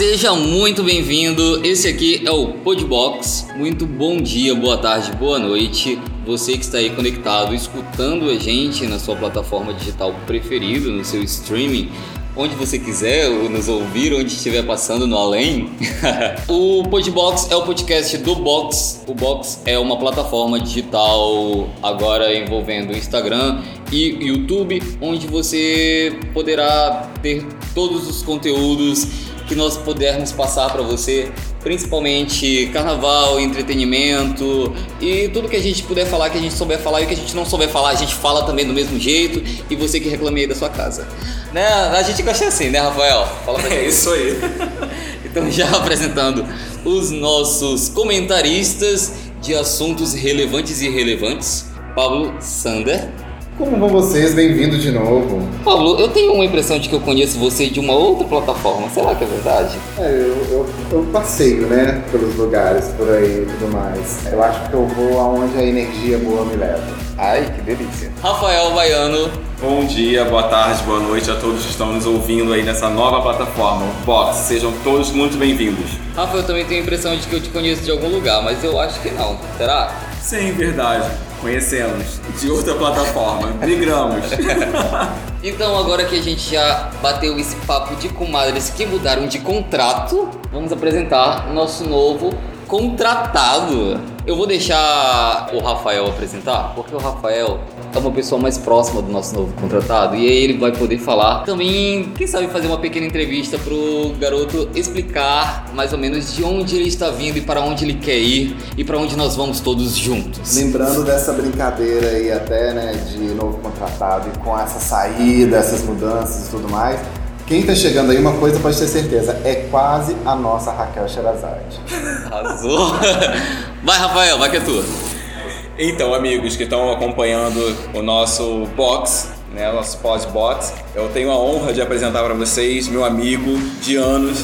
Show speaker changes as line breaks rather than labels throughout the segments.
seja muito bem-vindo. Esse aqui é o Podbox. Muito bom dia, boa tarde, boa noite. Você que está aí conectado, escutando a gente na sua plataforma digital preferida, no seu streaming, onde você quiser nos ouvir, onde estiver passando no além. o Podbox é o podcast do Box. O Box é uma plataforma digital agora envolvendo Instagram e YouTube, onde você poderá ter todos os conteúdos que nós pudermos passar para você, principalmente carnaval, entretenimento e tudo que a gente puder falar, que a gente souber falar e que a gente não souber falar, a gente fala também do mesmo jeito e você que reclame aí da sua casa. Né? A gente gosta assim, né, Rafael?
Fala pra É isso aí.
então, já apresentando os nossos comentaristas de assuntos relevantes e irrelevantes, Pablo Sander.
Como vão vocês? Bem-vindo de novo.
Pablo, eu tenho uma impressão de que eu conheço você de uma outra plataforma. Será que é verdade?
É, eu, eu, eu passeio, né, pelos lugares por aí e tudo mais. Eu acho que eu vou aonde a energia boa me leva.
Ai, que delícia. Rafael Baiano.
Bom dia, boa tarde, boa noite a todos que estão nos ouvindo aí nessa nova plataforma, Box. Sejam todos muito bem-vindos.
Rafael, eu também tenho a impressão de que eu te conheço de algum lugar, mas eu acho que não. Será?
Sim, verdade. Conhecemos. De outra plataforma. Migramos.
então, agora que a gente já bateu esse papo de comadres que mudaram de contrato, vamos apresentar nosso novo contratado. Eu vou deixar o Rafael apresentar, porque o Rafael é uma pessoa mais próxima do nosso novo contratado e aí ele vai poder falar também, quem sabe fazer uma pequena entrevista pro garoto explicar mais ou menos de onde ele está vindo e para onde ele quer ir e para onde nós vamos todos juntos.
Lembrando dessa brincadeira aí até, né, de novo contratado e com essa saída, essas mudanças e tudo mais, quem tá chegando aí, uma coisa pode ter certeza, é quase a nossa Raquel Sherazade.
Arrasou! Vai, Rafael, vai que é tua.
Então, amigos que estão acompanhando o nosso box, né, o nosso pós-box, eu tenho a honra de apresentar para vocês meu amigo de anos,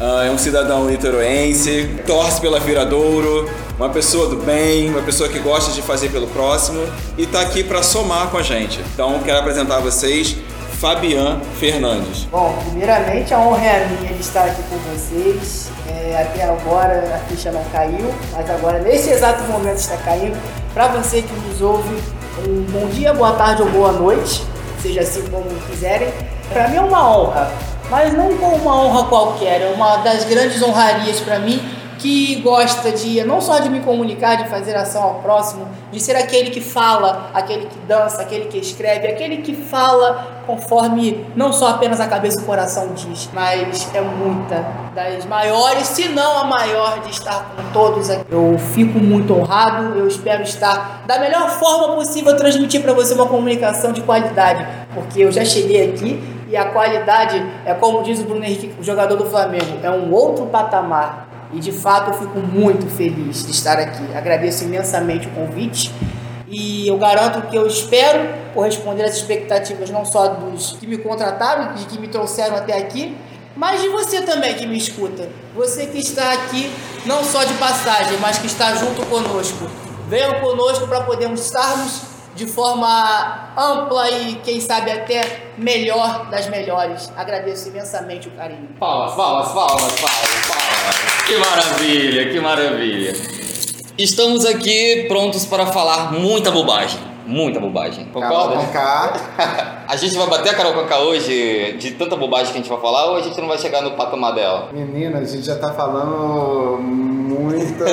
uh, é um cidadão niteroense, torce pela Viradouro, uma pessoa do bem, uma pessoa que gosta de fazer pelo próximo e está aqui para somar com a gente. Então, quero apresentar a vocês Fabian Fernandes.
Bom, primeiramente a honra é minha de estar aqui com vocês. É, até agora a ficha não caiu, mas agora nesse exato momento está caindo. Para você que nos ouve, um bom dia, boa tarde ou boa noite, seja assim como quiserem. Para mim é uma honra, mas não uma honra qualquer, é uma das grandes honrarias para mim que gosta de não só de me comunicar, de fazer ação ao próximo, de ser aquele que fala, aquele que dança, aquele que escreve, aquele que fala conforme não só apenas a cabeça e o coração diz, mas é muita das maiores, se não a maior, de estar com todos aqui. Eu fico muito honrado, eu espero estar da melhor forma possível transmitir para você uma comunicação de qualidade, porque eu já cheguei aqui e a qualidade é como diz o Bruno Henrique, o jogador do Flamengo, é um outro patamar. E de fato eu fico muito feliz de estar aqui. Agradeço imensamente o convite e eu garanto que eu espero corresponder às expectativas não só dos que me contrataram, de que me trouxeram até aqui, mas de você também que me escuta. Você que está aqui não só de passagem, mas que está junto conosco. Venham conosco para podermos estarmos de forma ampla e, quem sabe, até melhor das melhores. Agradeço imensamente o carinho.
Palmas, palmas, palmas, palmas, palmas. Que maravilha, que maravilha. Estamos aqui prontos para falar muita bobagem. Muita bobagem.
Concorda? Carol Conká.
A gente vai bater a Carol Conká hoje de tanta bobagem que a gente vai falar ou a gente não vai chegar no patamar dela?
Menina, a gente já tá falando muita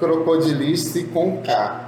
crocodilice com K.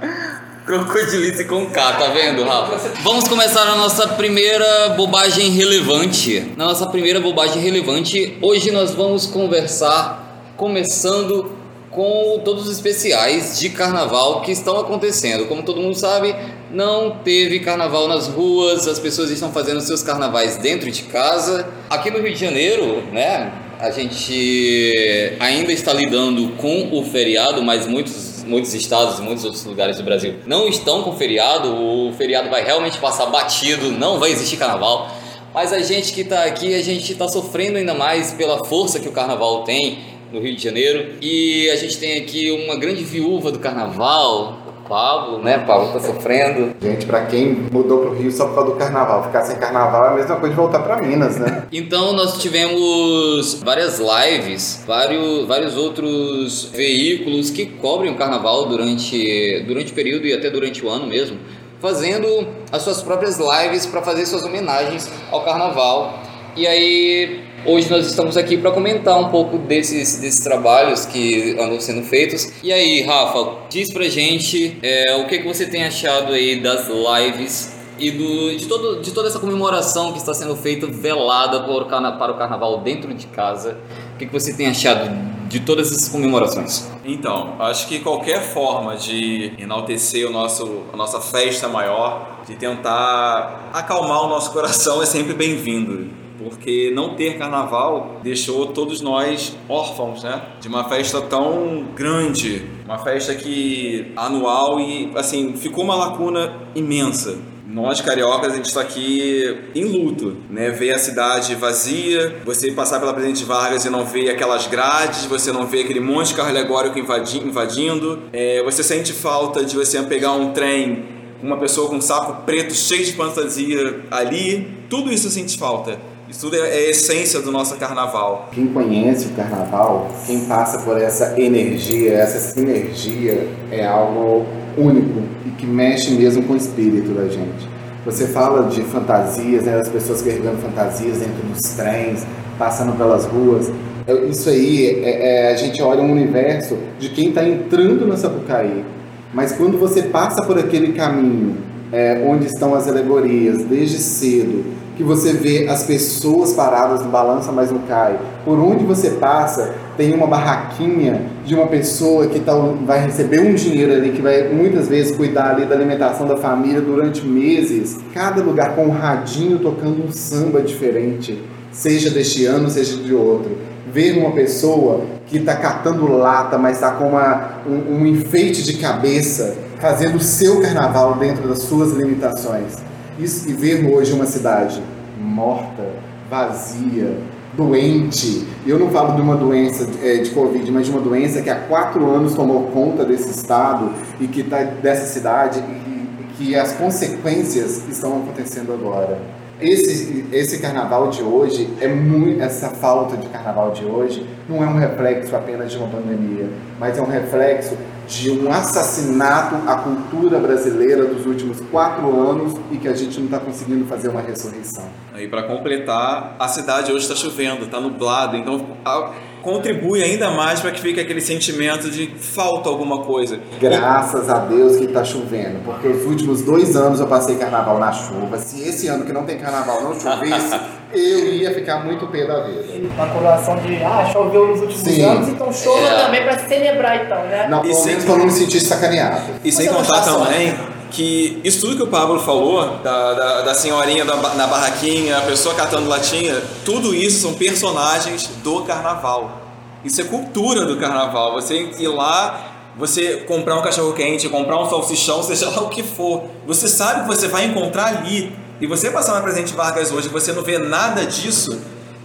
Crocodilice com K, tá vendo, Rafa? Vamos começar a nossa primeira bobagem relevante. Na nossa primeira bobagem relevante, hoje nós vamos conversar começando com todos os especiais de carnaval que estão acontecendo. Como todo mundo sabe, não teve carnaval nas ruas, as pessoas estão fazendo seus carnavais dentro de casa. Aqui no Rio de Janeiro, né, a gente ainda está lidando com o feriado, mas muitos, muitos estados e muitos outros lugares do Brasil não estão com feriado. O feriado vai realmente passar batido, não vai existir carnaval. Mas a gente que está aqui, a gente está sofrendo ainda mais pela força que o carnaval tem no Rio de Janeiro. E a gente tem aqui uma grande viúva do carnaval, Pablo, né? Pablo tá sofrendo.
Gente, pra quem mudou pro Rio só por causa do carnaval, ficar sem carnaval é a mesma coisa de voltar pra Minas, né?
Então nós tivemos várias lives, vários, vários outros veículos que cobrem o carnaval durante, durante o período e até durante o ano mesmo, fazendo as suas próprias lives para fazer suas homenagens ao carnaval. E aí Hoje nós estamos aqui para comentar um pouco desses, desses trabalhos que andam sendo feitos. E aí, Rafa, diz pra gente é, o que, que você tem achado aí das lives e do, de, todo, de toda essa comemoração que está sendo feita velada por, para o carnaval dentro de casa. O que, que você tem achado de todas essas comemorações?
Então, acho que qualquer forma de enaltecer o nosso, a nossa festa maior, de tentar acalmar o nosso coração é sempre bem-vindo porque não ter carnaval deixou todos nós órfãos, né? De uma festa tão grande, uma festa que anual e assim ficou uma lacuna imensa. Nós cariocas a gente está aqui em luto, né? Ver a cidade vazia, você passar pela Presidente Vargas e não ver aquelas grades, você não vê aquele monte de carro alegórico invadindo, é, você sente falta de você pegar um trem uma pessoa com um saco preto cheio de fantasia ali, tudo isso sente falta. Isso tudo é, é a essência do nosso carnaval.
Quem conhece o carnaval, quem passa por essa energia, essa sinergia, é algo único e que mexe mesmo com o espírito da gente. Você fala de fantasias, né, as pessoas carregando fantasias dentro dos trens, passando pelas ruas. É, isso aí, é, é, a gente olha um universo de quem está entrando na Sapucaí. Mas quando você passa por aquele caminho, é, onde estão as alegorias, desde cedo, que você vê as pessoas paradas no balança, mas não cai. Por onde você passa, tem uma barraquinha de uma pessoa que tá, vai receber um dinheiro ali, que vai muitas vezes cuidar ali da alimentação da família durante meses. Cada lugar com um radinho tocando um samba diferente, seja deste ano, seja de outro. Ver uma pessoa que está catando lata, mas está com uma, um, um enfeite de cabeça, fazendo o seu carnaval dentro das suas limitações e ver hoje uma cidade morta, vazia, doente. Eu não falo de uma doença é, de Covid, mas de uma doença que há quatro anos tomou conta desse estado e que está dessa cidade e, e que as consequências estão acontecendo agora. Esse, esse carnaval de hoje é muito essa falta de carnaval de hoje não é um reflexo apenas de uma pandemia, mas é um reflexo de um assassinato à cultura brasileira dos últimos quatro anos e que a gente não está conseguindo fazer uma ressurreição.
E para completar, a cidade hoje está chovendo, está nublado, então a, contribui ainda mais para que fique aquele sentimento de falta alguma coisa.
Graças a Deus que está chovendo, porque os últimos dois anos eu passei carnaval na chuva. Se esse ano que não tem carnaval não chovesse, eu ia ficar muito pé da vida.
Uma coroação de, ah, choveu nos últimos Sim. anos, então chova é. também para celebrar então, né?
Não, pelo menos para não me sentir sacaneado.
E sem contar também que isso tudo que o Pablo falou, da, da, da senhorinha da, na barraquinha, a pessoa catando latinha, tudo isso são personagens do carnaval. Isso é cultura do carnaval. Você ir lá, você comprar um cachorro quente, comprar um salsichão, seja lá o que for. Você sabe que você vai encontrar ali. E você passar na Presidente Vargas hoje e você não vê nada disso,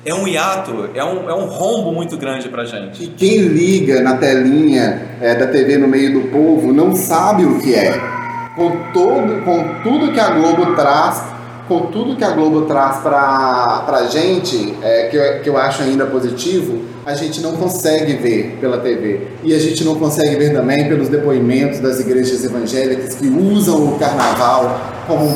é um hiato, é um, é um rombo muito grande pra gente.
E quem liga na telinha é, da TV no meio do povo não sabe o que é com, todo, com tudo que a Globo traz, com tudo que a Globo traz para a gente, é, que, eu, que eu acho ainda positivo, a gente não consegue ver pela TV. E a gente não consegue ver também pelos depoimentos das igrejas evangélicas que usam o carnaval como,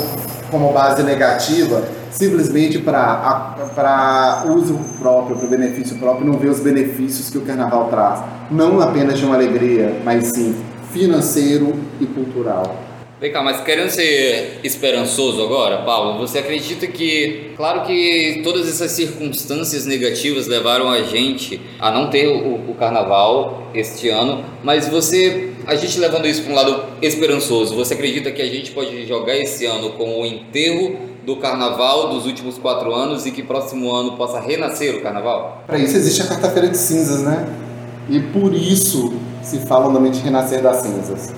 como base negativa, simplesmente para uso próprio, para benefício próprio, não ver os benefícios que o carnaval traz. Não apenas de uma alegria, mas sim financeiro e cultural.
Vem cá, mas querendo ser esperançoso agora, Paulo, você acredita que, claro que todas essas circunstâncias negativas levaram a gente a não ter o, o carnaval este ano, mas você, a gente levando isso para um lado esperançoso, você acredita que a gente pode jogar esse ano com o enterro do carnaval dos últimos quatro anos e que próximo ano possa renascer o carnaval?
Para isso existe a quarta-feira de cinzas, né? E por isso se fala no de renascer das cinzas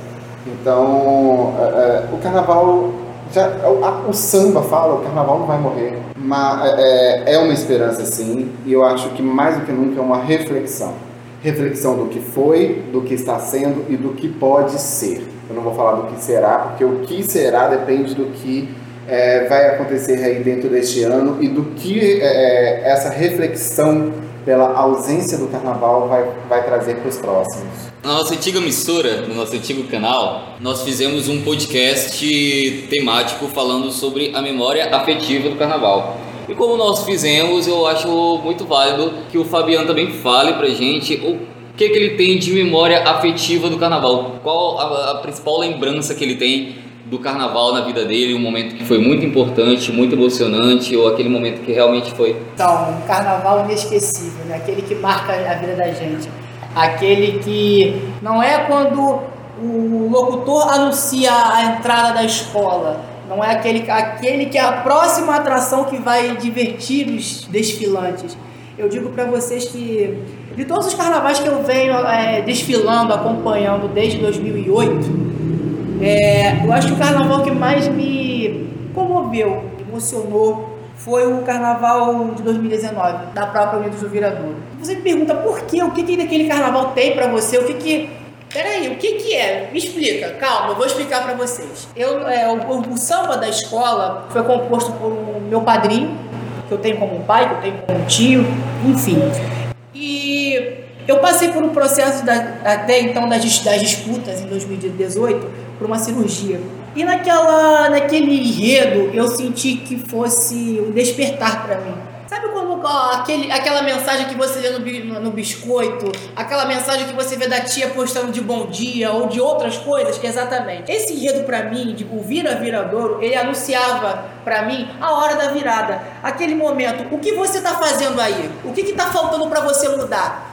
então, é, é, o carnaval, já, o, o, samba fala, o carnaval não vai morrer, mas é, é uma esperança sim, e eu acho que mais do que nunca é uma reflexão. Reflexão do que foi, do que está sendo e do que pode ser. Eu não vou falar do que será, porque o que será depende do que é, vai acontecer aí dentro deste ano e do que é, é essa reflexão pela ausência do carnaval vai, vai trazer para os próximos.
Na nossa antiga emissora, no nosso antigo canal, nós fizemos um podcast temático falando sobre a memória afetiva do carnaval. E como nós fizemos, eu acho muito válido que o Fabiano também fale pra gente o que, que ele tem de memória afetiva do carnaval. Qual a, a principal lembrança que ele tem do carnaval na vida dele, um momento que foi muito importante, muito emocionante, ou aquele momento que realmente foi.
Então, um carnaval inesquecível, né? aquele que marca a vida da gente. Aquele que não é quando o locutor anuncia a entrada da escola, não é aquele, aquele que é a próxima atração que vai divertir os desfilantes. Eu digo para vocês que de todos os carnavais que eu venho é, desfilando, acompanhando desde 2008, é, eu acho que o carnaval que mais me comoveu, emocionou, foi o carnaval de 2019, da própria Unidos do Viradouro. Você me pergunta por quê? O que, que aquele carnaval tem para você? O que que. Peraí, o que que é? Me explica, calma, eu vou explicar para vocês. Eu, é, o, o, samba da escola foi composto por um, meu padrinho, que eu tenho como pai, que eu tenho como tio, enfim. E eu passei por um processo da, até então das, das disputas em 2018 por uma cirurgia. E naquela, naquele enredo eu senti que fosse um despertar para mim. Sabe quando ó, aquele, aquela mensagem que você vê no, no, biscoito, aquela mensagem que você vê da tia postando de bom dia ou de outras coisas? Exatamente. Esse enredo para mim, de o Vira Viradouro, ele anunciava para mim a hora da virada. Aquele momento, o que você tá fazendo aí? O que que tá faltando para você mudar?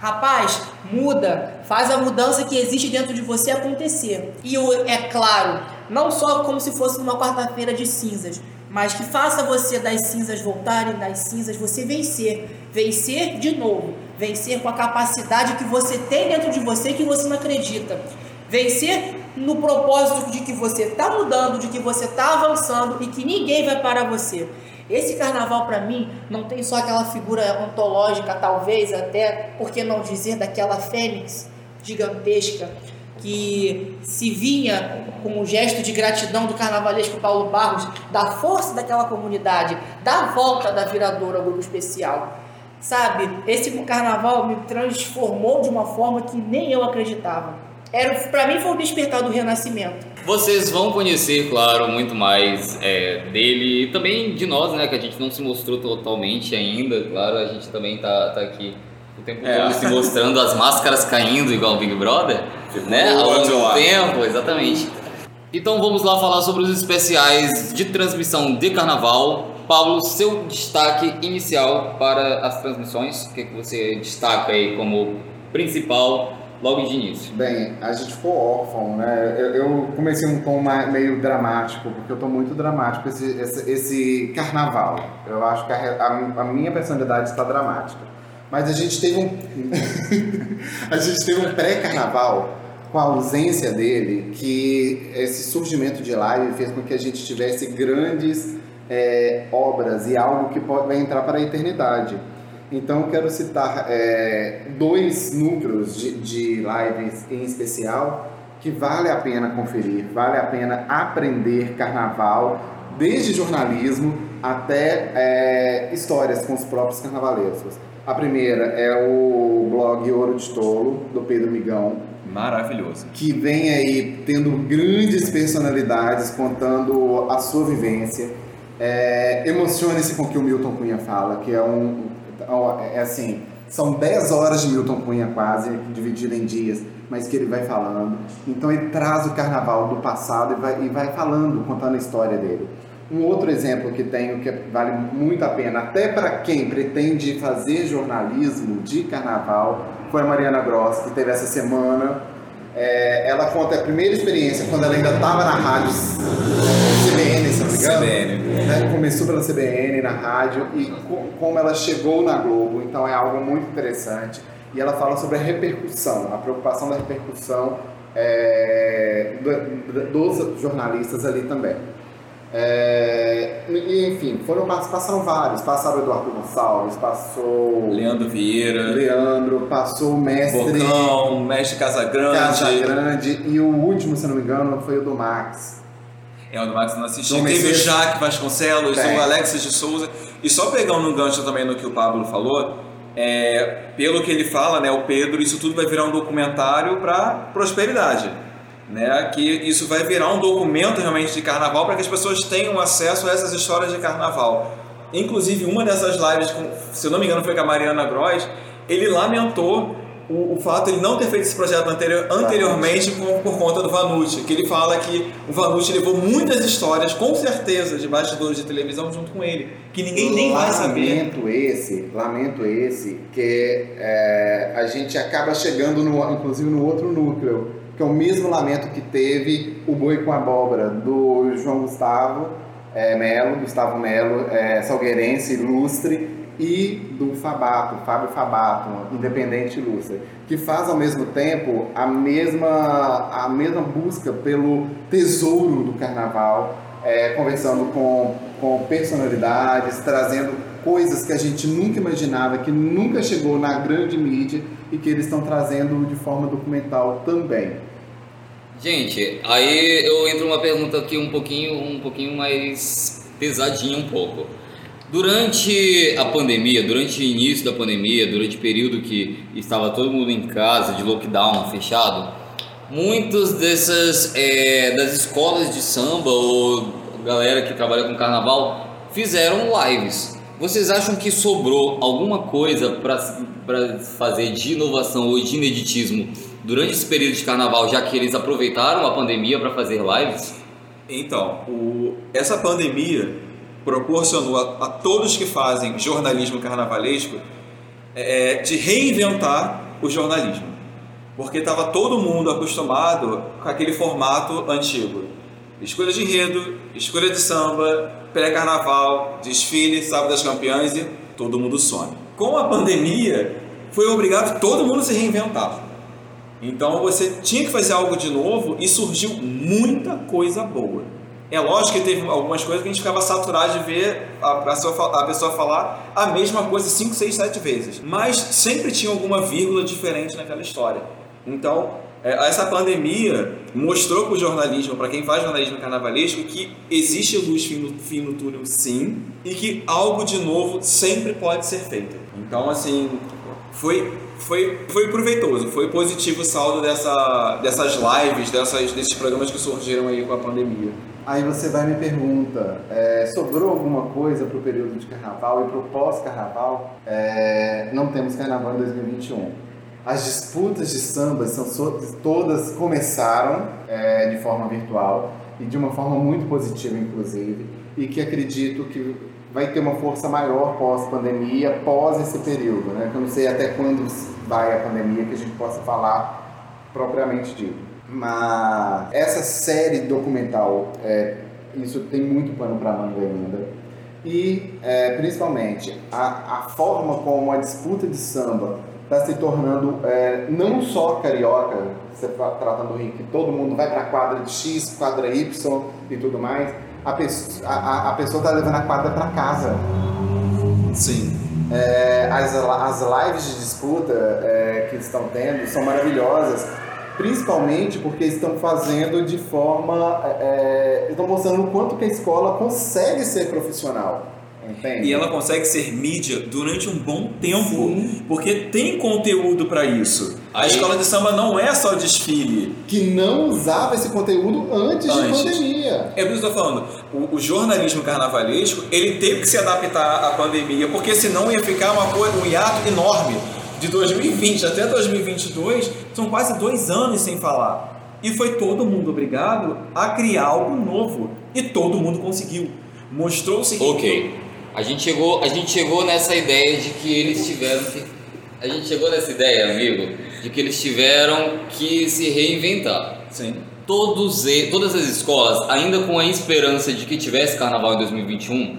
Rapaz, muda, faz a mudança que existe dentro de você acontecer. E é claro, não só como se fosse numa quarta-feira de cinzas, mas que faça você das cinzas voltarem, das cinzas você vencer, vencer de novo, vencer com a capacidade que você tem dentro de você que você não acredita. Vencer no propósito de que você está mudando, de que você está avançando e que ninguém vai parar você. Esse carnaval para mim não tem só aquela figura ontológica, talvez até, por que não dizer, daquela fênix gigantesca que se vinha com um gesto de gratidão do carnavalesco Paulo Barros, da força daquela comunidade, da volta da viradora ao grupo especial. Sabe, esse carnaval me transformou de uma forma que nem eu acreditava. Era, para mim foi o despertar do renascimento.
Vocês vão conhecer, claro, muito mais é, dele e também de nós, né? Que a gente não se mostrou totalmente ainda. Claro, a gente também tá, tá aqui o tempo é. todo se mostrando as máscaras caindo igual o Big Brother, tipo, né? Ao longo do tempo, exatamente. Então vamos lá falar sobre os especiais de transmissão de carnaval. Paulo, seu destaque inicial para as transmissões, o que, é que você destaca aí como principal logo de início?
Bem, a gente ficou órfão, né? Eu, eu comecei um tom meio dramático, porque eu tô muito dramático esse, esse, esse carnaval. Eu acho que a, a, a minha personalidade está dramática. Mas a gente teve um. a gente teve um pré-carnaval com a ausência dele, que esse surgimento de live fez com que a gente tivesse grandes é, obras e algo que pode, vai entrar para a eternidade. Então, quero citar é, dois núcleos de, de lives em especial que vale a pena conferir, vale a pena aprender carnaval, desde jornalismo até é, histórias com os próprios carnavalescos. A primeira é o blog Ouro de Tolo, do Pedro Migão.
Maravilhoso.
Que vem aí tendo grandes personalidades contando a sua vivência. É, Emocione-se com o que o Milton Cunha fala, que é um, é, é assim, são 10 horas de Milton Cunha quase, dividido em dias, mas que ele vai falando. Então ele traz o carnaval do passado e vai, e vai falando, contando a história dele. Um outro exemplo que tenho que vale muito a pena, até para quem pretende fazer jornalismo de carnaval, foi a Mariana Gross, que teve essa semana. É, ela conta a primeira experiência quando ela ainda estava na rádio CBN, CBN. Né? Começou pela CBN, na rádio, e como ela chegou na Globo. Então é algo muito interessante. E ela fala sobre a repercussão, a preocupação da repercussão é, dos jornalistas ali também. É, enfim, foram, passaram vários. Passaram o Eduardo Gonçalves, passou
Leandro Vieira,
Leandro, passou o mestre
Bocão, mestre Casagrande.
Casagrande e o último, se não me engano, foi o do Max.
É, o do Max não assisti. Teve o. Jaque Vasconcelos,
Tem.
o Alexis de Souza. E só pegando um gancho também no que o Pablo falou, é, pelo que ele fala, né, o Pedro, isso tudo vai virar um documentário para prosperidade. Né, que isso vai virar um documento realmente de carnaval para que as pessoas tenham acesso a essas histórias de carnaval. Inclusive, uma dessas lives, com, se eu não me engano, foi com a Mariana Gross, ele lamentou o, o fato de ele não ter feito esse projeto anterior, anteriormente por, por conta do Vanucci, que ele fala que o Vanucci levou muitas histórias, com certeza, de bastidores de televisão junto com ele, que ninguém nem vai saber.
Lamento esse, lamento esse, que é, a gente acaba chegando, no, inclusive, no outro núcleo, que é o mesmo lamento que teve o Boi com Abóbora, do João Gustavo é, Melo, Gustavo Melo, é, salgueirense, ilustre, e do Fabato, Fábio Fabato, independente ilustre, que faz ao mesmo tempo a mesma, a mesma busca pelo tesouro do carnaval, é, conversando com, com personalidades, trazendo coisas que a gente nunca imaginava, que nunca chegou na grande mídia e que eles estão trazendo de forma documental também.
Gente, aí eu entro uma pergunta aqui um pouquinho, um pouquinho mais pesadinha um pouco. Durante a pandemia, durante o início da pandemia, durante o período que estava todo mundo em casa, de lockdown fechado, muitas dessas é, das escolas de samba ou galera que trabalha com carnaval fizeram lives. Vocês acham que sobrou alguma coisa para fazer de inovação ou de ineditismo durante esse período de carnaval, já que eles aproveitaram a pandemia para fazer lives?
Então, o- essa pandemia proporcionou a, a todos que fazem jornalismo carnavalesco é, de reinventar o jornalismo. Porque estava todo mundo acostumado com aquele formato antigo. Escolha de enredo, escolha de samba, pré-carnaval, desfile, sábado das campeãs e todo mundo some. Com a pandemia, foi obrigado todo mundo a se reinventar. Então você tinha que fazer algo de novo e surgiu muita coisa boa. É lógico que teve algumas coisas que a gente ficava saturado de ver a a pessoa falar a mesma coisa 5, 6, 7 vezes. Mas sempre tinha alguma vírgula diferente naquela história. Então, é, essa pandemia mostrou para o jornalismo, para quem faz jornalismo carnavalesco, que existe luz fim no, fim no túnel sim, e que algo de novo sempre pode ser feito. Então, assim, foi, foi, foi proveitoso, foi positivo o saldo dessa, dessas lives, dessas, desses programas que surgiram aí com a pandemia.
Aí você vai me pergunta, é, sobrou alguma coisa para o período de carnaval e para o pós-carnaval? É, não temos carnaval em 2021. As disputas de samba são so- todas começaram é, de forma virtual e de uma forma muito positiva, inclusive, e que acredito que vai ter uma força maior pós-pandemia, pós esse período, né? Eu não sei até quando vai a pandemia que a gente possa falar propriamente dito. Mas essa série documental, é, isso tem muito pano para manga ainda. E, é, principalmente, a, a forma como a disputa de samba está se tornando é, não só carioca, você tá tratando o que todo mundo vai para a quadra de X, quadra Y e tudo mais, a, a- a pessoa está levando a quadra para casa.
Sim.
É, as, as lives de disputa é, que estão tendo são maravilhosas, principalmente porque estão fazendo de forma. é, estão mostrando o quanto que a escola consegue ser profissional. Entende?
E ela consegue ser mídia durante um bom tempo,
Sim.
porque tem conteúdo para isso. A escola de samba não é só desfile.
Que não usava esse conteúdo antes,
Antes.
de pandemia.
É por isso que eu tô falando, o, o jornalismo carnavalesco, ele teve que se adaptar à pandemia, porque senão ia ficar uma coisa, um hiato enorme. De 2020 até 2022, são quase dois anos sem falar. E foi todo mundo obrigado a criar algo novo. E todo mundo conseguiu. Mostrou-se que...
Ok. A gente chegou, a gente chegou nessa ideia de que eles tiveram que a gente chegou nessa ideia, amigo, de que eles tiveram que se reinventar.
Sim.
Todos todas as escolas, ainda com a esperança de que tivesse carnaval em 2021,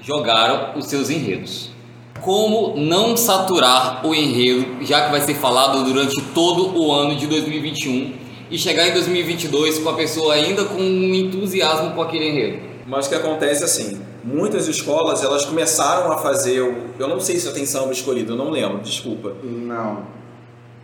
jogaram os seus enredos. Como não saturar o enredo, já que vai ser falado durante todo o ano de 2021 e chegar em 2022 com a pessoa ainda com um entusiasmo com aquele enredo?
Mas o que acontece assim, muitas escolas elas começaram a fazer, o- eu não sei se já tem samba escolhido, eu não lembro, desculpa.
Não.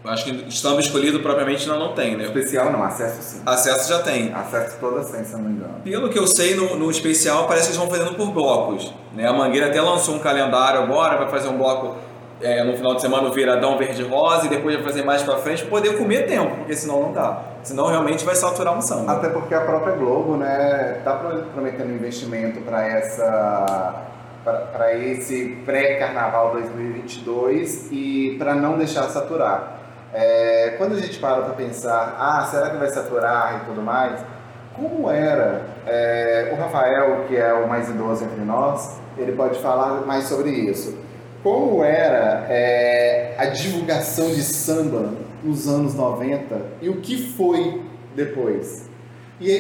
Eu acho que samba escolhido propriamente não, não tem, né?
Especial não, acesso sim.
Acesso já tem.
Acesso todas sem, se eu não me engano.
Pelo que eu sei, no, no especial parece que eles vão fazendo por blocos. Né? A Mangueira até lançou um calendário agora, vai fazer um bloco é, no final de semana o Viradão Verde Rosa e depois vai fazer mais pra frente pra poder comer tempo, porque senão não dá. Senão realmente vai saturar um samba.
Até porque a própria Globo, né, tá pro- prometendo investimento para essa para esse pré-carnaval 2022 e para não deixar saturar. É, quando a gente para para pensar, ah, será que vai saturar e tudo mais? Como era é, o Rafael, que é o mais idoso entre nós, ele pode falar mais sobre isso. Como era é, a divulgação de samba nos anos 90 e o que foi depois? E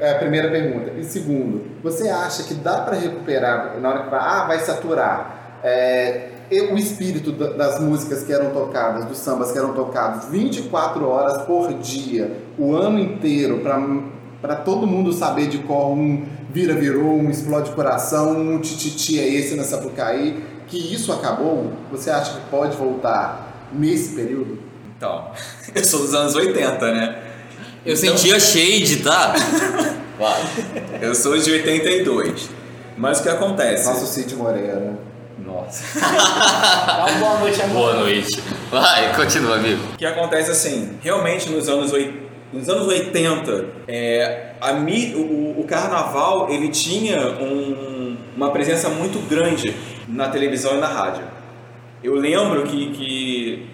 é a primeira pergunta. E segundo, você acha que dá para recuperar na hora que fala, ah, vai saturar? é, o espírito da- das músicas que eram tocadas, dos sambas que eram tocados 24 horas por dia, o ano inteiro, para todo mundo saber de qual um vira virou, um explode coração, um tititi é esse na Sapucaí, que isso acabou? Você acha que pode voltar nesse período?
Então, eu sou dos anos 80, né?
Eu
Então-
sentia shade, tá?
Eu sou de 82. Mas o que acontece?
Nosso Cid Moreira.
Nossa.
Dá uma boa noite agora.
Boa noite. Vai, continua, amigo.
O que acontece assim, realmente nos anos, oi- nos anos 80, é, a o, o carnaval ele tinha um- uma presença muito grande na televisão e na rádio. Eu lembro que, que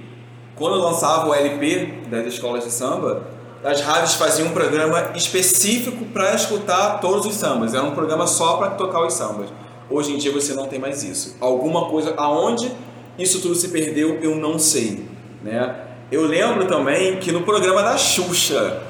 quando lançava o LP das escolas de samba, as rádios faziam um programa específico para escutar todos os sambas. Era um programa só para tocar os sambas. Hoje em dia você não tem mais isso. Alguma coisa, aonde isso tudo se perdeu, eu não sei. Né? Eu lembro também que no programa da Xuxa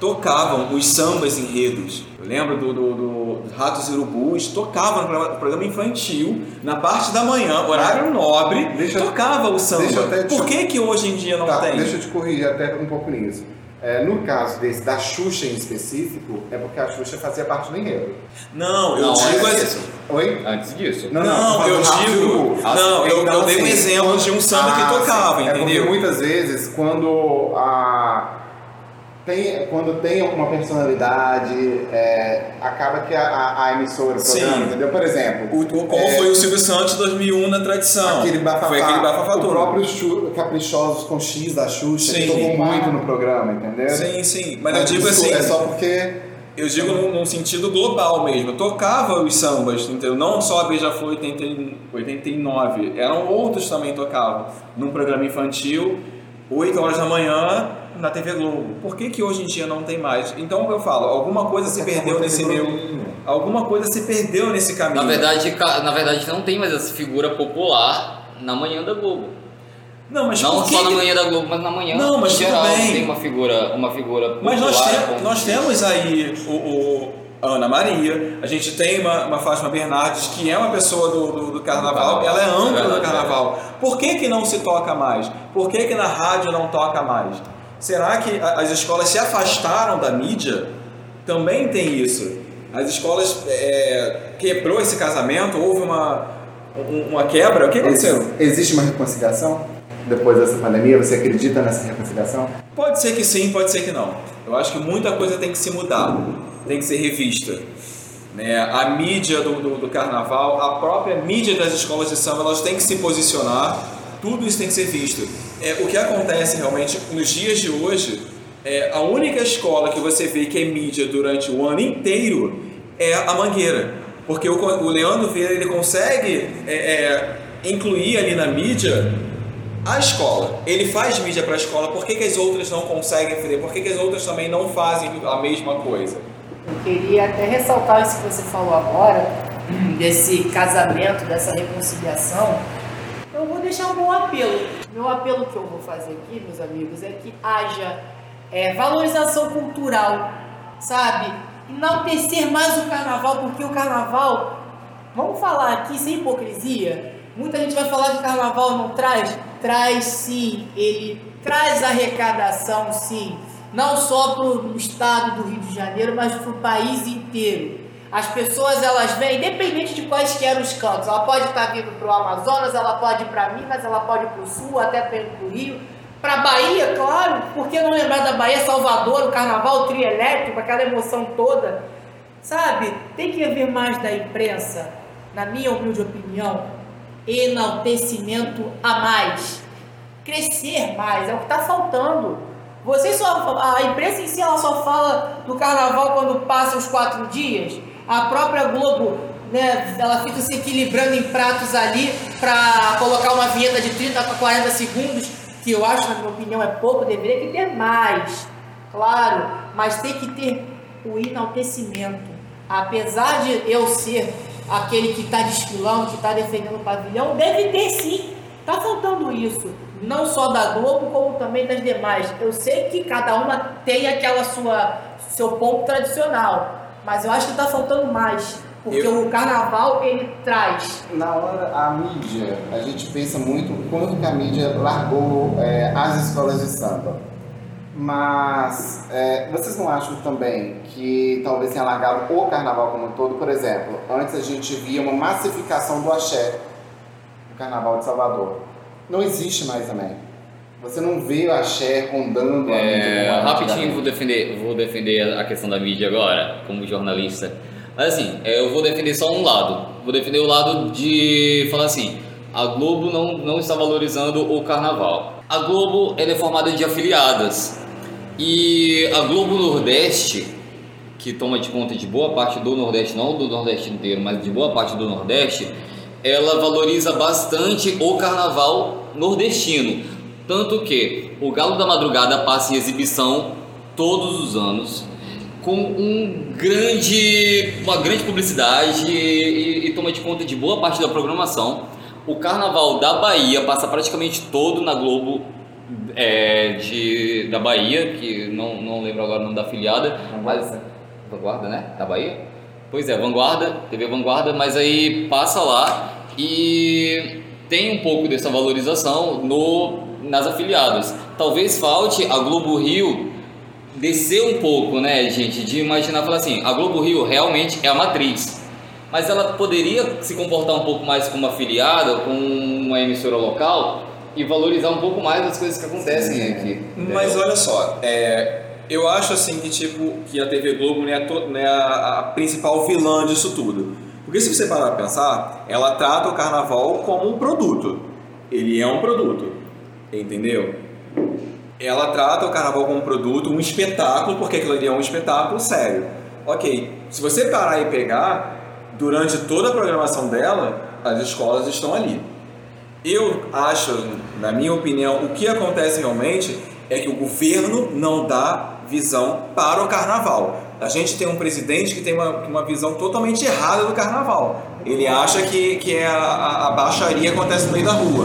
tocavam os sambas enredos. Eu lembro do, do, do Ratos e Urubus, tocava no programa, programa infantil, na parte da manhã, horário nobre,
Deixa-
tocava o samba.
deixa até
Por que, que hoje em dia não
Tá,
tem?
deixa eu te corrigir até um pouco nisso. É, no caso desse, da Xuxa em específico, é porque a Xuxa fazia parte do enredo.
Não, eu
Não,
digo assim.
isso.
Oi?
Antes disso.
Não,
Não,
tô
eu digo- não, eu- eu dei um exemplo de um samba que tocava,
sim. É
entendeu?
porque muitas vezes, quando a. Tem, quando tem uma personalidade, é, acaba que a, a, a emissora, o
Sim.
programa, entendeu? Por exemplo,
O, como
É.
foi o Silvio Santos em 2001 na tradição.
aquele bafafá,
Foi aquele bafafá
o próprio Chu- Caprichosos com X da Xuxa,
Sim.
que tocou muito no programa, entendeu?
Sim, sim. Mas eu digo
isso
assim.
É só porque
Eu digo num, num sentido global mesmo. Eu tocava os sambas, entendeu? Não só a Beija-Flor 80 e- 89. Eram outros também tocavam. Num programa infantil, 8 horas da manhã, na TV Globo. Por que, que hoje em dia não tem mais? Então eu falo, alguma coisa se perdeu nesse meio. Alguma coisa se perdeu nesse caminho.
Na verdade, na verdade, não tem mais essa figura popular na manhã da Globo.
não, mas
não só na manhã da Globo, mas na manhã
Não, mas
em
tudo
geral
bem.
tem uma figura, uma figura popular.
Mas nós, tem- nós temos aí o, o Ana Maria, a gente tem uma, uma Fátima Bernardes, que é uma pessoa do, do, do carnaval, ela é âncora
É
do
verdade,
carnaval. Por que, que não se toca mais? Por que, que na rádio não toca mais? Será que as escolas se afastaram da mídia? Também tem isso. As escolas é, quebrou esse casamento, houve uma, um- uma quebra. O que aconteceu?
Existe, existe uma reconciliação depois dessa pandemia? Você acredita nessa reconciliação?
Pode ser que sim, pode ser que não. Eu acho que muita coisa tem que se mudar, tem que ser revista. Né? A mídia do, do, do carnaval, a própria mídia das escolas de samba, elas têm que se posicionar, tudo isso tem que ser visto. É, o que acontece realmente nos dias de hoje, é, a única escola que você vê que é mídia durante o ano inteiro é a Mangueira. Porque o, o Leandro Vieira ele consegue é, é, incluir ali na mídia a escola, ele faz mídia para a escola, por que, que as outras não conseguem fazer? Por que, que as outras também não fazem a mesma coisa?
Eu queria até ressaltar isso que você falou agora, desse casamento, dessa reconciliação. Vou deixar um bom apelo. Meu apelo que eu vou fazer aqui, meus amigos, é que haja é, valorização cultural, sabe? Enaltecer mais o carnaval, porque o carnaval, vamos falar aqui sem hipocrisia, muita gente vai falar que o carnaval não traz, traz sim, ele traz arrecadação sim, não só para o estado do Rio de Janeiro, mas para o país inteiro. As pessoas elas vêm, independente de quais que eram os cantos. Ela pode estar vindo para o Amazonas, ela pode ir para Minas, ela pode ir para o Sul, até para o Rio. Para Bahia, claro, por que não lembrar da Bahia, Salvador, o carnaval, o trio elétrico, aquela emoção toda. Sabe, tem que haver mais da imprensa, na minha humilde opinião, enaltecimento a mais. Crescer mais, é o que está faltando. Vocês só, a imprensa em si ela só fala do carnaval quando passa os quatro dias. A própria Globo, né, ela fica se equilibrando em pratos ali para colocar uma vinheta de 30 a 40 segundos, que eu acho, na minha opinião, é pouco, deveria que ter mais. Claro, mas tem que ter o enaltecimento. Apesar de eu ser aquele que está desfilando, que está defendendo o pavilhão, deve ter sim. Está faltando isso não só da Globo, como também das demais. Eu sei que cada uma tem aquela sua seu ponto tradicional, mas eu acho que está faltando mais. Porque eu... o carnaval ele traz.
Na hora, a mídia, a gente pensa muito quanto que a mídia largou é, as escolas de samba. Mas é, vocês não acham também que talvez tenha largado o carnaval como um todo? Por exemplo, antes a gente via uma massificação do axé no carnaval de Salvador não existe mais também. Você não vê o axé rondando a
é, Rapidinho vou defender, vou defender a questão da mídia agora, como jornalista. Mas assim, é, eu vou defender só um lado. Vou defender o lado de falar assim, a Globo não, não está valorizando o carnaval. A Globo ela é formada de afiliadas. E a Globo Nordeste, que toma de conta de boa parte do Nordeste, não do Nordeste inteiro, mas de boa parte do Nordeste, ela valoriza bastante o carnaval nordestino. Tanto que o Galo da Madrugada passa em exibição todos os anos com um grande, uma grande publicidade e, e toma de conta de boa parte da programação. O Carnaval da Bahia passa praticamente todo na Globo é, de, da Bahia, que não, não lembro agora o nome da afiliada, mas Vanguarda, né? Da Bahia? Pois é, Vanguarda, TV Vanguarda, mas aí passa lá e tem um pouco dessa valorização no, nas afiliadas. Talvez falte a Globo Rio descer um pouco, né, gente, de imaginar falar assim, a Globo Rio realmente é a matriz, mas ela poderia se comportar um pouco mais como afiliada, com uma emissora local e valorizar um pouco mais as coisas que acontecem Sim. aqui.
Mas olha só, é, eu acho assim que tipo que a TV Globo não é, to, não é a, a principal vilã disso tudo. Porque se você parar para pensar, ela trata o carnaval como um produto. Ele é um produto, entendeu? Ela trata o carnaval como um produto, um espetáculo, porque aquilo ali é um espetáculo sério. Ok, se você parar e pegar, durante toda a programação dela, as escolas estão ali. Eu acho, na minha opinião, o que acontece realmente é que o governo não dá visão para o carnaval. A gente tem um presidente que tem uma, uma visão totalmente errada do carnaval. Ele acha que, que é a, a baixaria acontece no meio da rua.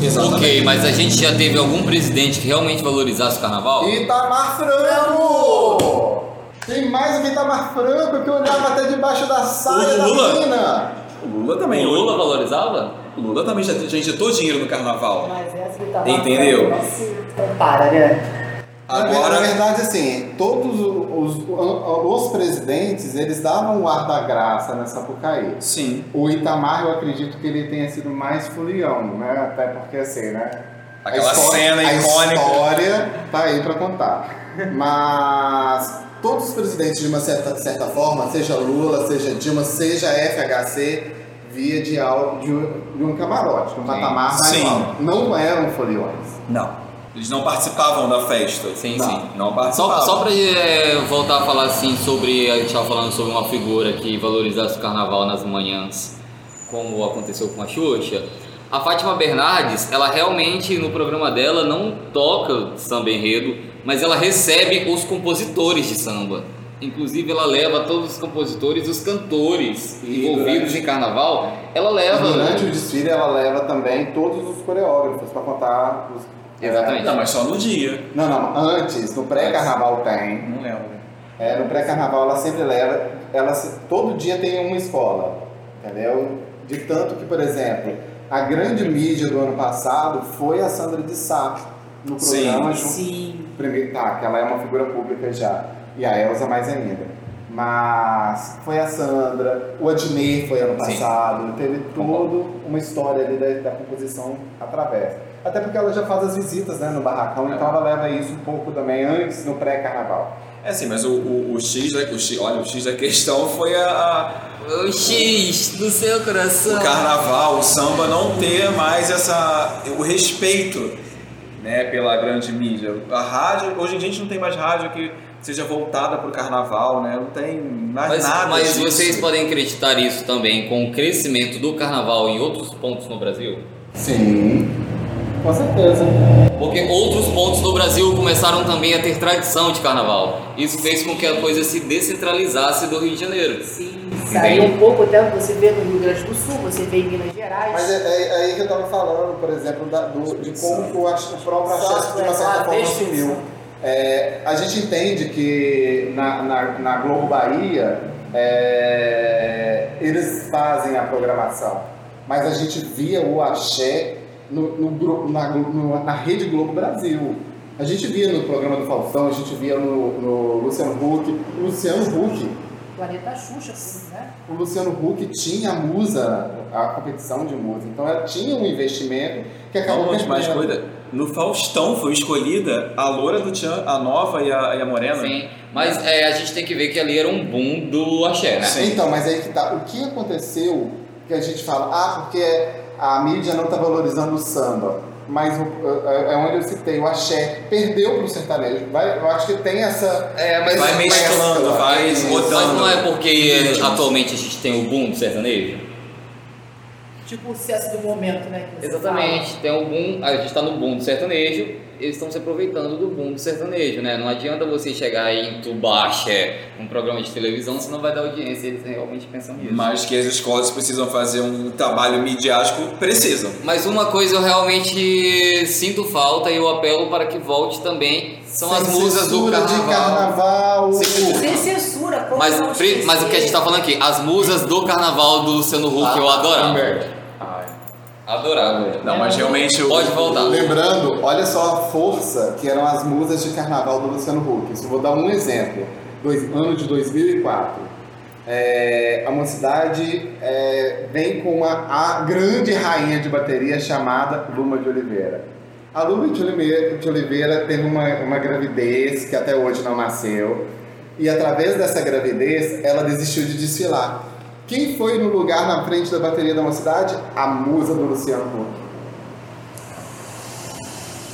Exatamente. Ok, mas a gente já teve algum presidente que realmente valorizasse o carnaval?
Itamar Franco! Tem mais o que Itamar Franco que olhava até debaixo da saia
Lula.
da menina.
O Lula também.
O Lula valorizava?
O Lula também já, já injetou dinheiro no carnaval.
Mas essa Itamar
Entendeu?
Franco não se compara, né?
Agora, na verdade, assim, todos os, os, os, presidentes, eles davam o ar da graça nessa Sapucaí.
Sim.
O Itamar, eu acredito que ele tenha sido mais folião, né? Até porque, assim, né?
Aquela história, cena icônica.
A história tá aí para contar. Mas todos os presidentes, de uma certa, certa forma, seja Lula, seja Dilma, seja FHC, via de, algo, de, um camarote, de um patamar
Sim.
Não eram foliões.
Não. Eles não participavam da festa.
Sim,
não,
sim.
Não participavam.
Só, só pra é, voltar a falar assim sobre. A gente tava falando sobre uma figura que valorizasse o carnaval nas manhãs, como aconteceu com a Xuxa. A Fátima Bernardes, ela realmente no programa dela não toca samba enredo, mas ela recebe os compositores de samba. Inclusive ela leva todos os compositores, os cantores e envolvidos durante, em carnaval, ela leva.
Durante o desfile ela leva também todos os coreógrafos para contar os
Exatamente.
Não, mas só no dia.
Não, não, antes, no pré-carnaval tem.
Não lembro.
É, no pré-carnaval ela sempre leva, ela todo dia tem uma escola, entendeu? De tanto que, por exemplo, a grande mídia do ano passado foi a Sandra de Sá no programa
Sim.
junto. Sim. Primeiro, tá, que ela é uma figura pública já. E a Elza mais ainda. Mas foi a Sandra, o Adnei foi ano
Sim.
passado, teve toda uma história ali da, da composição através. Até porque ela já faz as visitas né, no barracão, então ela leva isso um pouco também antes, no pré-carnaval.
É assim, mas o, o, o X, da- o X, olha, o X da questão foi a, a-
O X do seu coração.
o carnaval, o samba não ter mais essa o respeito, né, pela grande mídia. A rádio, hoje em dia a gente não tem mais rádio que seja voltada para o carnaval, né? Não tem mais
Mas,
nada
mas
disso.
vocês podem acreditar isso também com o crescimento do carnaval em outros pontos no Brasil?
Sim, com certeza.
Porque outros pontos do Brasil começaram também a ter tradição de carnaval. Isso fez com que a coisa se descentralizasse do Rio de Janeiro.
Sim, saiu um pouco até você vê no Rio Grande do Sul, você vê em Minas Gerais.
Mas é, é- é aí que eu estava falando, por exemplo, da- do- de como que o, o próprio axé de uma certa forma sumiu. É, a gente entende que na, na, na Globo Bahia é, eles fazem a programação, mas a gente via o axé no, no na, no- na Rede Globo Brasil. A gente via no programa do Faustão, a gente via no, no Luciano Huck. O Luciano Huck
Planeta Xuxa, tudo, né?
o Luciano Huck tinha a musa, a competição de musa, então ela tinha um investimento que acabou
Não, mas mais coisa. No Faustão foi escolhida a loura do Tchan, a nova e a, e a morena.
Sim, mas é, a gente tem que ver que ali era um boom do axé, né?
Sim.
Então, mas aí que tá. O que aconteceu que a gente fala, ah, porque a mídia não está valorizando o samba. Mas o- é é onde eu citei, o axé perdeu para o sertanejo. Vai, eu acho que tem essa.
É, mas,
Vai mesclando,
mescla,
vai rodando.
mas não é porque atualmente a gente tem o boom do sertanejo?
Tipo o sucesso do momento, né? você
Exatamente, tem o boom, a gente está no boom do sertanejo, eles estão se aproveitando do boom do sertanejo, né? Não adianta você chegar e entubar axé num programa de televisão, senão vai dar audiência, eles realmente pensam nisso.
Mas que as escolas precisam fazer um trabalho midiático, precisam.
Mas uma coisa eu realmente sinto falta e eu apelo para que volte também, são as
sem
musas do
censura
carnaval.
de carnaval.
Sim.
fala. Sem censura, como
Mas,
não
mas o que a gente tá falando aqui, as musas do carnaval do Luciano Huck, eu adorava. Adorava.
Não, mas realmente
Pode voltar.
Lembrando, olha só a força que eram as musas de carnaval do Luciano Huck. Isso eu vou dar um exemplo. Dois, ano de 2004. É, a mocidade é, vem com uma a grande rainha de bateria chamada Luma de Oliveira. A Luma de Oliveira, de Oliveira teve uma, uma gravidez que até hoje não nasceu. E através dessa gravidez, ela desistiu de desfilar. Quem foi no lugar na frente da bateria da mocidade? A musa do Luciano Huck.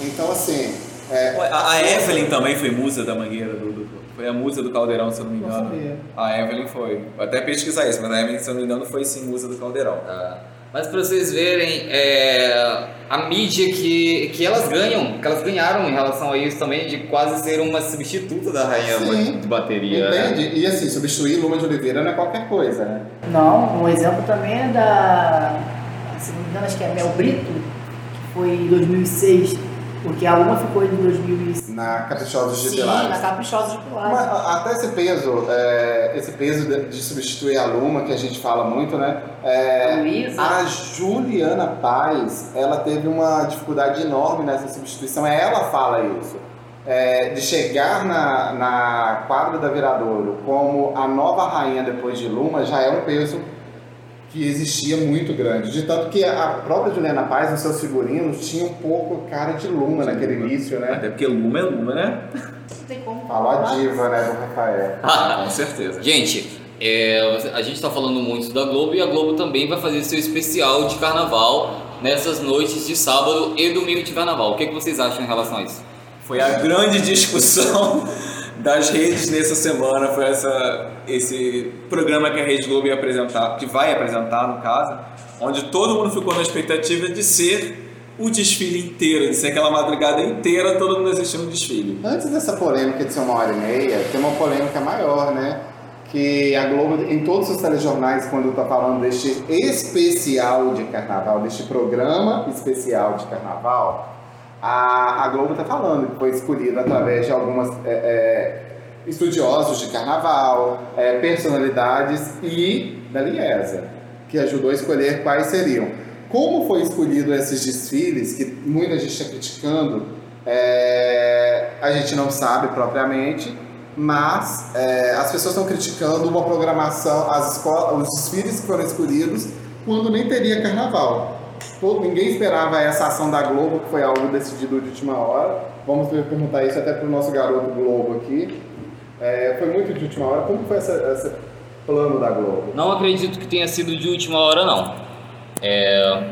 Então, assim, é,
A, a Evelyn também foi musa da Mangueira, do, do- foi a musa do Caldeirão, se eu não me
Não
engano.
sabia.
A Evelyn foi. Vou até pesquisar isso, mas a Evelyn, se eu não me engano, foi sim musa do Caldeirão.
Tá. Mas para vocês verem é, a mídia que, que elas ganham, que elas ganharam em relação a isso também, de quase ser uma substituta da rainha
Sim.
de bateria. né?
Entende? E assim, substituir Luma de Oliveira não é qualquer coisa, né?
Não, um exemplo também é da. Se não me engano, acho que é Mel Brito, que foi em 2006, porque a Luma ficou em 2005.
Na Caprichosos de
Sim,
Pilares.
na Caprichosa de
Mas,
Pilares.
a- até esse peso, é, esse peso de, de substituir a Luma, que a gente fala muito, né? É,
Luísa.
a Juliana Paz, ela teve uma dificuldade enorme nessa substituição. Ela fala isso. É, de chegar na, na quadra da Viradouro como a nova rainha depois de Luma já é um peso que existia muito grande. De tanto que a própria Juliana Paz, nos seus figurinos, tinha um pouco cara de Luma naquele início, né?
Até porque Luma é Luma, né?
Não tem como.
Falou a diva, né, do Rafael.
Com certeza.
Gente, é, a gente está falando muito da Globo e a Globo também vai fazer seu especial de carnaval nessas noites de sábado e domingo de carnaval. O que, que vocês acham em relação a isso?
Foi a grande discussão das redes nessa semana, foi essa, esse programa que a Rede Globo ia apresentar, que vai apresentar no caso, onde todo mundo ficou na expectativa de ser o desfile inteiro, de ser aquela madrugada inteira todo mundo assistindo o desfile.
Antes dessa polêmica de ser uma hora e meia, tem uma polêmica maior, né? Que a Globo, em todos os telejornais, quando está falando deste especial de carnaval, deste programa especial de carnaval, a, a Globo está falando que foi escolhido através de algumas é, é, estudiosos de carnaval, é, personalidades e da Liesa, que ajudou a escolher quais seriam. Como foi escolhido esses desfiles, que muita gente está criticando, é, a gente não sabe propriamente, mas é, as pessoas estão criticando uma programação, as escolas, os desfiles que foram escolhidos, quando nem teria carnaval. Todo, ninguém esperava essa ação da Globo, que foi algo decidido de última hora. Vamos perguntar isso até para o nosso garoto Globo aqui. É, foi muito de última hora. Como foi esse, plano da Globo?
Não acredito que tenha sido de última hora, não. É,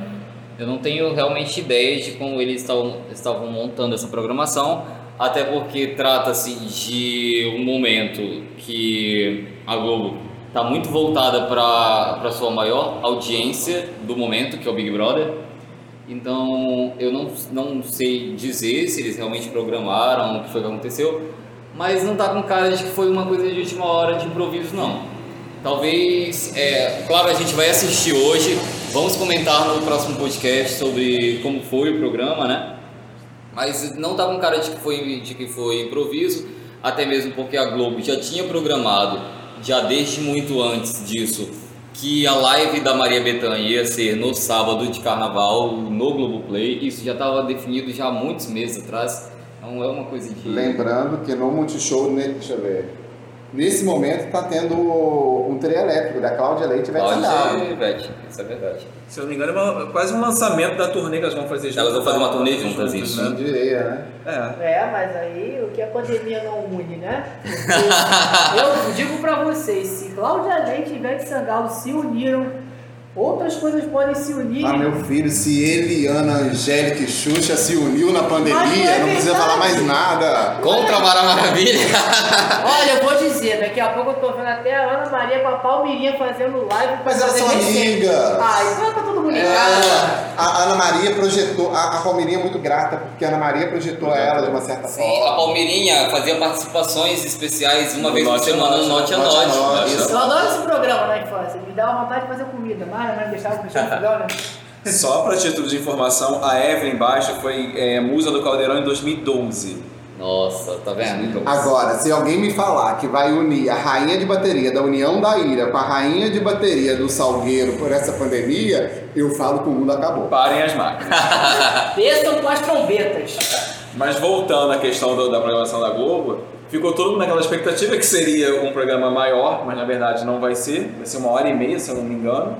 eu não tenho realmente ideia de como eles estavam, estavam montando essa programação, até porque trata-se de um momento que a Globo está muito voltada para a sua maior audiência do momento, que é o Big Brother. Então eu não, não sei dizer se eles realmente programaram o que foi que aconteceu, mas não tá com cara de que foi uma coisa de última hora de improviso, não. Talvez, é, claro, a gente vai assistir hoje, vamos comentar no próximo podcast sobre como foi o programa, né? Mas não tá com cara de que foi, de que foi improviso, até mesmo porque a Globo já tinha programado, já desde muito antes disso, que a live da Maria Bethânia ia ser no sábado de carnaval no Globoplay. Isso já estava definido já há muitos meses atrás. Então é uma coisa.
Lembrando que no Multishow, né, deixa eu ver, nesse momento está tendo um trio elétrico da Cláudia Leite e Ivete Sangalo.
ser, Ivete, isso é verdade.
Se eu não me engano, é uma- quase um lançamento da turnê que elas vão fazer juntas.
Elas vão fazer uma turnê juntas, isso.
Não diria, né?
É.
É, mas aí o que a pandemia não une, né? Porque eu digo pra vocês, se Cláudia Leite e Ivete Sangalo se uniram, outras coisas podem se unir.
Ah, meu filho, se Eliana, Angélica e Xuxa se uniu na pandemia,
não é
não precisa falar mais nada.
Contra a Mara Maravilha!
Olha, eu vou dizer, daqui a pouco eu tô vendo até a Ana Maria com a Palmeirinha fazendo live.
Mas elas
fazer
são amigas.
Ah, então tá todo mundo ligado.
É, a Ana Maria projetou, a, a Palmeirinha é muito grata, porque a Ana Maria projetou ela de uma certa
Sim, a
forma.
Palmeirinha fazia participações especiais uma
No
vez por
a
semana no
Note.
Note a
a.
Isso.
Eu adoro esse programa na infância, me dá uma vontade de fazer comida, mas mãe deixava no fogão, né?
Só para título de informação, a Evelyn Baixo foi é, musa do Caldeirão em 2012.
Nossa, tá vendo?
Agora, se alguém me falar que vai unir a rainha de bateria da União da Ilha com a rainha de bateria do Salgueiro por essa pandemia, eu falo que o mundo acabou.
Parem as máquinas.
Desçam com as trombetas.
Mas voltando à questão do- da programação da Globo, ficou todo mundo naquela expectativa que seria um programa maior, mas na verdade não vai ser. Vai ser uma hora e meia, se eu não me engano.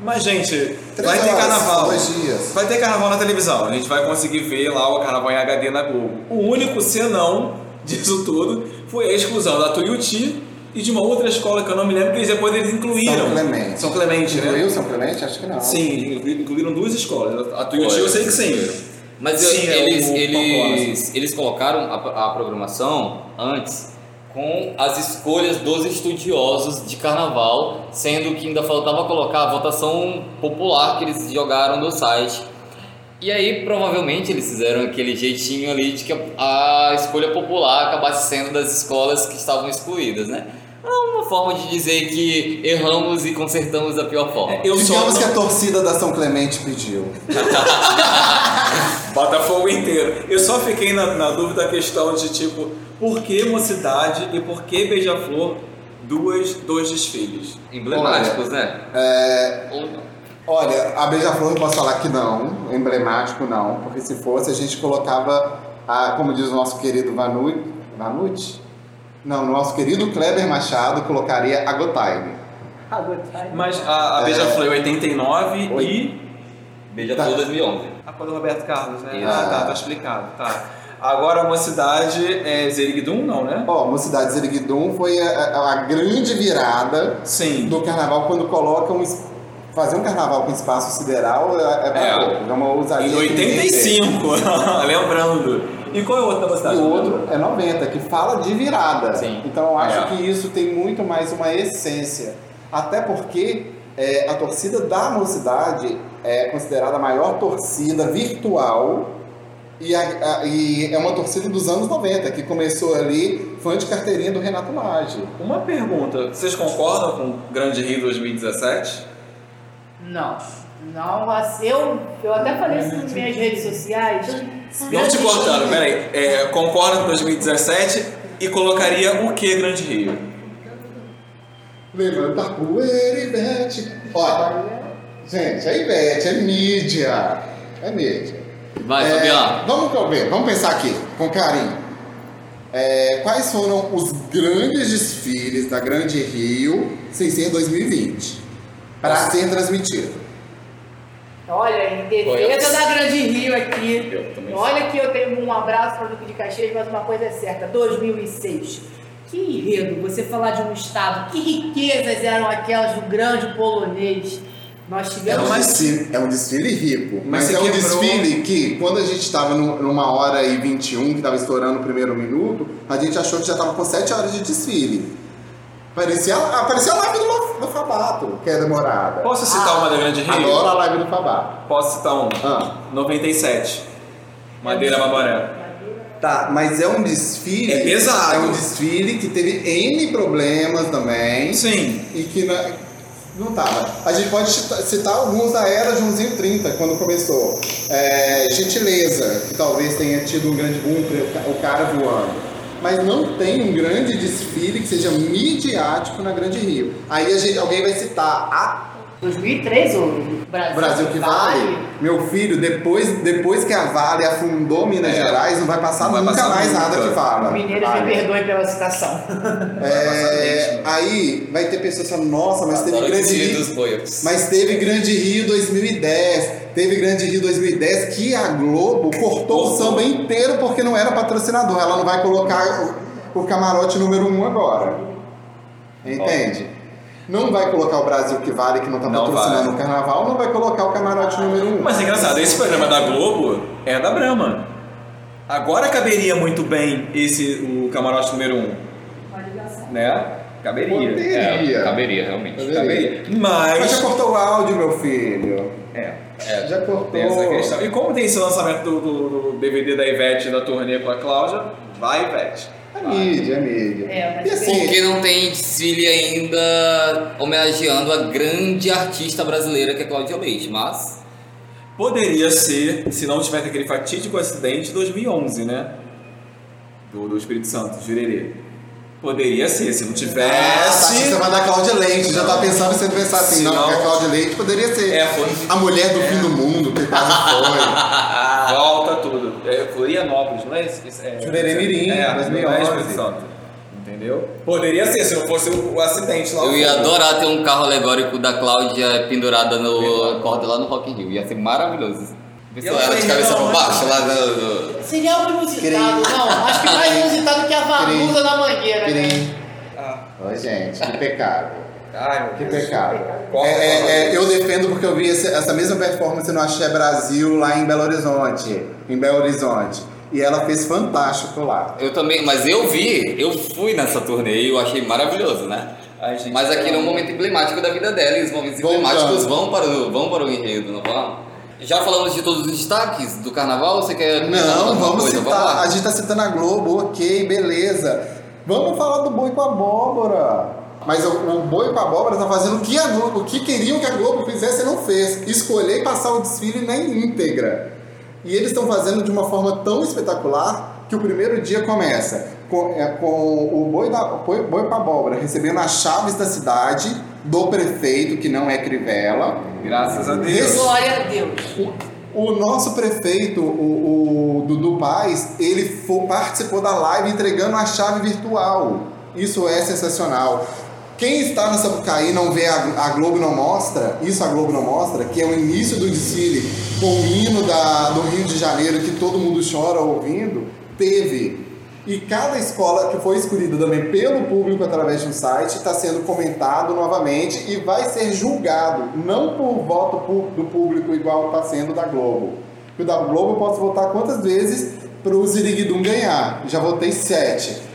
Mas, gente,
Três
vai ter
horas,
carnaval.
dois dias.
Vai ter carnaval na televisão. A gente vai conseguir ver lá o carnaval em HD na Globo. O único senão disso tudo foi a exclusão da Tuiuti e de uma outra escola que eu não me lembro, que eles depois eles incluíram.
São Clemente.
São Clemente, né?
Incluiu São Clemente? Acho que não.
Sim, inclu- incluíram duas escolas. A Tuiuti eu sei que sim.
Mas
Sim, é
eles,
o
eles, eles colocaram a, a programação antes com as escolhas dos estudiosos de carnaval, sendo que ainda faltava colocar a votação popular que eles jogaram no site. E aí, provavelmente, eles fizeram aquele jeitinho ali de que a, escolha popular acabasse sendo das escolas que estavam excluídas, né? É uma forma de dizer que erramos e consertamos da pior forma.
Eu só
Digamos
não-
que a torcida da São Clemente pediu.
Botafogo inteiro. Eu só fiquei na, na dúvida a questão de tipo, por que Mocidade e por que Beija-Flor duas, dois desfiles?
Emblemáticos, né?
É,
Ou não?
olha, a Beija-Flor eu posso falar que não, emblemático não, porque se fosse a gente colocava, a, como diz o nosso querido Vanucci, Vanucci? Não, o nosso querido Kleber Machado colocaria a Go Time.
Good time.
Mas a, a Beija-Flor é 89
Oi.
e.
Beija-Flor
Tá.
2011.
A cor do Roberto Carlos, né?
Isso.
Ah, tá, tá explicado. Tá. Agora a Mocidade é Zerigdum, não, né?
Ó, Mocidade Zeriguidum foi a, a- grande virada
Sim.
do carnaval quando colocam fazer um carnaval com espaço sideral é, é
É.
pouco, é uma ousadia
Em
que ninguém tem.
85, lembrando. E qual é o outro da
E
Mocidade?
o outro é 90, que fala de virada.
Sim.
Então eu acho
É.
que isso tem muito mais uma essência. Até porque é, a torcida da mocidade é considerada a maior torcida virtual e, a- a- e é uma torcida dos anos 90, que começou ali, fã de carteirinha do Renato Lage.
Uma pergunta. Vocês concordam com o Grande Rio 2017?
Não. Não, eu, eu até falei isso nas minhas redes sociais.
Não te cortando, peraí. É, concorda com 2017 e colocaria o que Grande Rio?
Levanta a poeira, Ivete. Olha, gente, a Ivete é mídia. É mídia.
Vai,
É,
Fabiano.
vamos ver, vamos pensar aqui, com carinho. é, quais foram os grandes desfiles da Grande Rio sem ser 2020 para ser transmitido?
Olha, em defesa da Grande Rio aqui. Olha que eu tenho um abraço para o Duque de Caxias, mas uma coisa é certa: 2006. Que enredo você falar de um estado, que riquezas eram aquelas do grande polonês. Nós
É
tivemos.
um, desfile, é um desfile rico,
Mas
mas, é um
quebrou-
desfile que, quando a gente estava numa hora e 21, que estava estourando o primeiro minuto, a gente achou que já estava com 7 horas de desfile. Parecia, ah, parecia a live do, do Fabato, que é demorada.
Posso citar uma da Grande Rio?
Adoro a live do Fabato.
Posso citar uma?
Ah.
97. Madeira Babaré.
Tá, mas é um desfile.
É pesado.
É um desfile que teve N problemas também.
Sim.
E que na- não tava. A gente pode cita- citar alguns da era Joãozinho 30, quando começou. É, Gentileza, que talvez tenha tido um grande boom, ca- o cara voando. Mas não tem um grande desfile que seja midiático na Grande Rio. Aí gente, alguém vai citar a
2003, o Brasil,
Brasil que vale. Meu filho, depois, depois que a Vale afundou Minas
É.
Gerais, não vai passar
Não vai
nunca
passar
mais
nunca.
nada que fala.
Mineiros me
Vale.
perdoem pela citação.
É, aí vai ter pessoas falando, nossa, mas teve
Adoro
Grande Rio.
dos boios.
Mas teve Grande Rio 2010, teve Grande Rio 2010 que a Globo cortou o samba inteiro porque não era patrocinador. Ela não vai colocar o, o camarote número um agora. Entende? Não vai colocar o Brasil que vale, que não tá
Não
patrocinando o carnaval, não vai colocar o camarote número um.
Mas é engraçado, esse programa da Globo é da Brahma. Agora caberia muito bem esse o camarote número um, né? Caberia.
Poderia.
É, caberia, realmente.
Caberia.
Caberia.
Mas
Mas.
já cortou o áudio, meu filho.
É.
Já cortou.
Tem essa questão. E como tem esse lançamento do, do- do DVD da Ivete da turnê com a Cláudia, vai Ivete.
É mídia, é mídia.
É, mas
e assim,
Porque não tem desfile ainda homenageando a grande artista brasileira que é Cláudia Leite, mas
Poderia ser, se não tivesse aquele fatídico acidente de 2011, né? Do, do Espírito Santo, Jurerê. Poderia ser, se não
Ah, tá,
tivesse.
você vai dar Cláudia Leite, já tá pensando você pensar assim,
Se
não,
não-
porque a Cláudia Leite poderia ser
É, foi.
a mulher do fim do mundo, que quase foi.
É Florianópolis, não é? É, é,
2011.
não é Espírito Santo. Entendeu? Poderia ser, se não fosse o, o acidente lá.
eu ia adorar ter um carro alegórico da Cláudia pendurada no corda lá no Rock in Rio. Ia ser maravilhoso. Pessoal, ela de cabeça pra
mas-
baixo lá no. no-
Seria algo inusitado, não. Acho que mais inusitado que a valusa da mangueira. né?
Ah,
Oi, gente, que pecado.
Ai, meu
Que
Deus.
pecado.
Qual-
É, é, é, eu defendo porque eu vi esse- essa mesma performance no Axé Brasil lá em Belo Horizonte. Em Belo Horizonte. E ela fez fantástico lá.
Eu também, mas eu vi, eu fui nessa turnê e eu achei maravilhoso, né?
Ai, gente,
Mas aquele é um momento emblemático da vida dela e os momentos
Voltando.
emblemáticos vão para, o, vão para o enredo, não vão? Já falamos de todos os destaques do carnaval? Você quer comentar
Não, vamos
coisa?
citar.
Vamos
a gente tá citando a Globo, ok, beleza. Vamos falar do boi com abóbora. Mas o, o boi com abóbora tá fazendo o que a Globo, o que queriam que a Globo fizesse e não fez. Escolher passar o desfile na íntegra. E eles estão fazendo de uma forma tão espetacular que o primeiro dia começa com, é, com o boi, da, boi, boi com abóbora recebendo as chaves da cidade do prefeito, que não é Crivella.
Graças a Deus.
Glória a Deus.
O nosso prefeito, o, o Dudu Paz, ele participou da live entregando a chave virtual. Isso é sensacional. Quem está na Sapucaí não vê, a, Globo não mostra, isso a Globo não mostra, que é o início do desfile com o hino da, do Rio de Janeiro que todo mundo chora ouvindo, teve. E cada escola que foi escolhida também pelo público através de um site está sendo comentado novamente e vai ser julgado, não por voto do público igual está sendo da Globo. Porque o da Globo eu posso votar quantas vezes para o Ziriguidum ganhar? Já votei sete.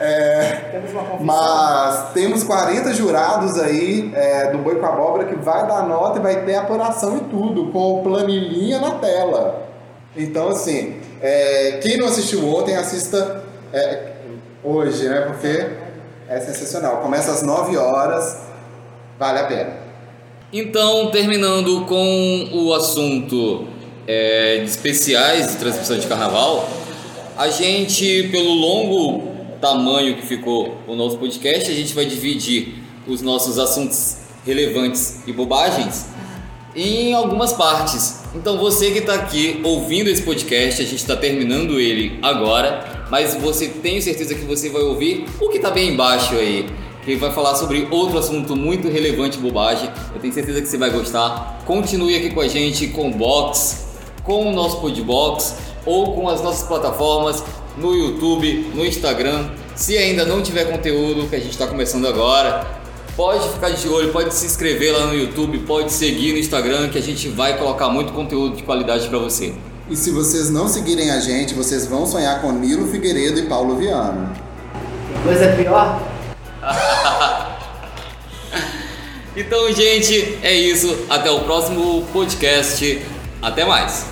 É,
Temos uma
mas temos 40 jurados aí é, do Boi com Abóbora que vai dar nota e vai ter apuração e tudo, com planilhinha na tela. Então, assim, é, quem não assistiu ontem, assista é, hoje, né? Porque é sensacional. Começa às 9 horas, vale a pena.
Então, terminando com o assunto é, de especiais de transmissão de carnaval, a gente, pelo longo tamanho que ficou o nosso podcast, a gente vai dividir os nossos assuntos relevantes e bobagens em algumas partes. Então, você que está aqui ouvindo esse podcast, a gente está terminando ele agora. mas você tem certeza que você vai ouvir o que tá bem embaixo aí. Que vai falar sobre outro assunto muito relevante, bobagem. Eu tenho certeza que você vai gostar. Continue aqui com a gente com o Box, com o nosso Podbox ou com as nossas plataformas no YouTube, no Instagram. Se ainda não tiver conteúdo, que a gente está começando agora, pode ficar de olho, pode se inscrever lá no YouTube, pode seguir no Instagram, que a gente vai colocar muito conteúdo de qualidade para você.
E se vocês não seguirem a gente, vocês vão sonhar com Nilo Figueiredo e Paulo Viano.
Tem coisa pior?
Então, gente, é isso. Até o próximo podcast. Até mais.